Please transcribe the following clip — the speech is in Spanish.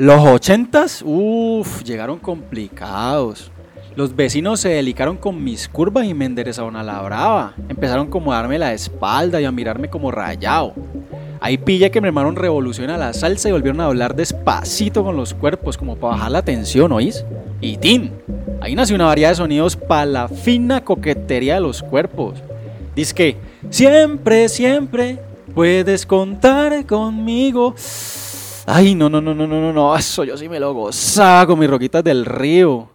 Los ochentas, uff, llegaron complicados. Los vecinos se delicaron con mis curvas y me enderezaron a la brava. Empezaron como a darme la espalda y a mirarme como rayado. Ahí pilla que me armaron revolución a la salsa y volvieron a hablar despacito con los cuerpos, como para bajar la tensión, ¿oís? Y ¡tin! Ahí nació una variedad de sonidos para la fina coquetería de los cuerpos. Dice que siempre, siempre puedes contar conmigo. Ay, no, no, no, no, no, no, no, eso yo sí me lo gozaba con mis roquitas del río.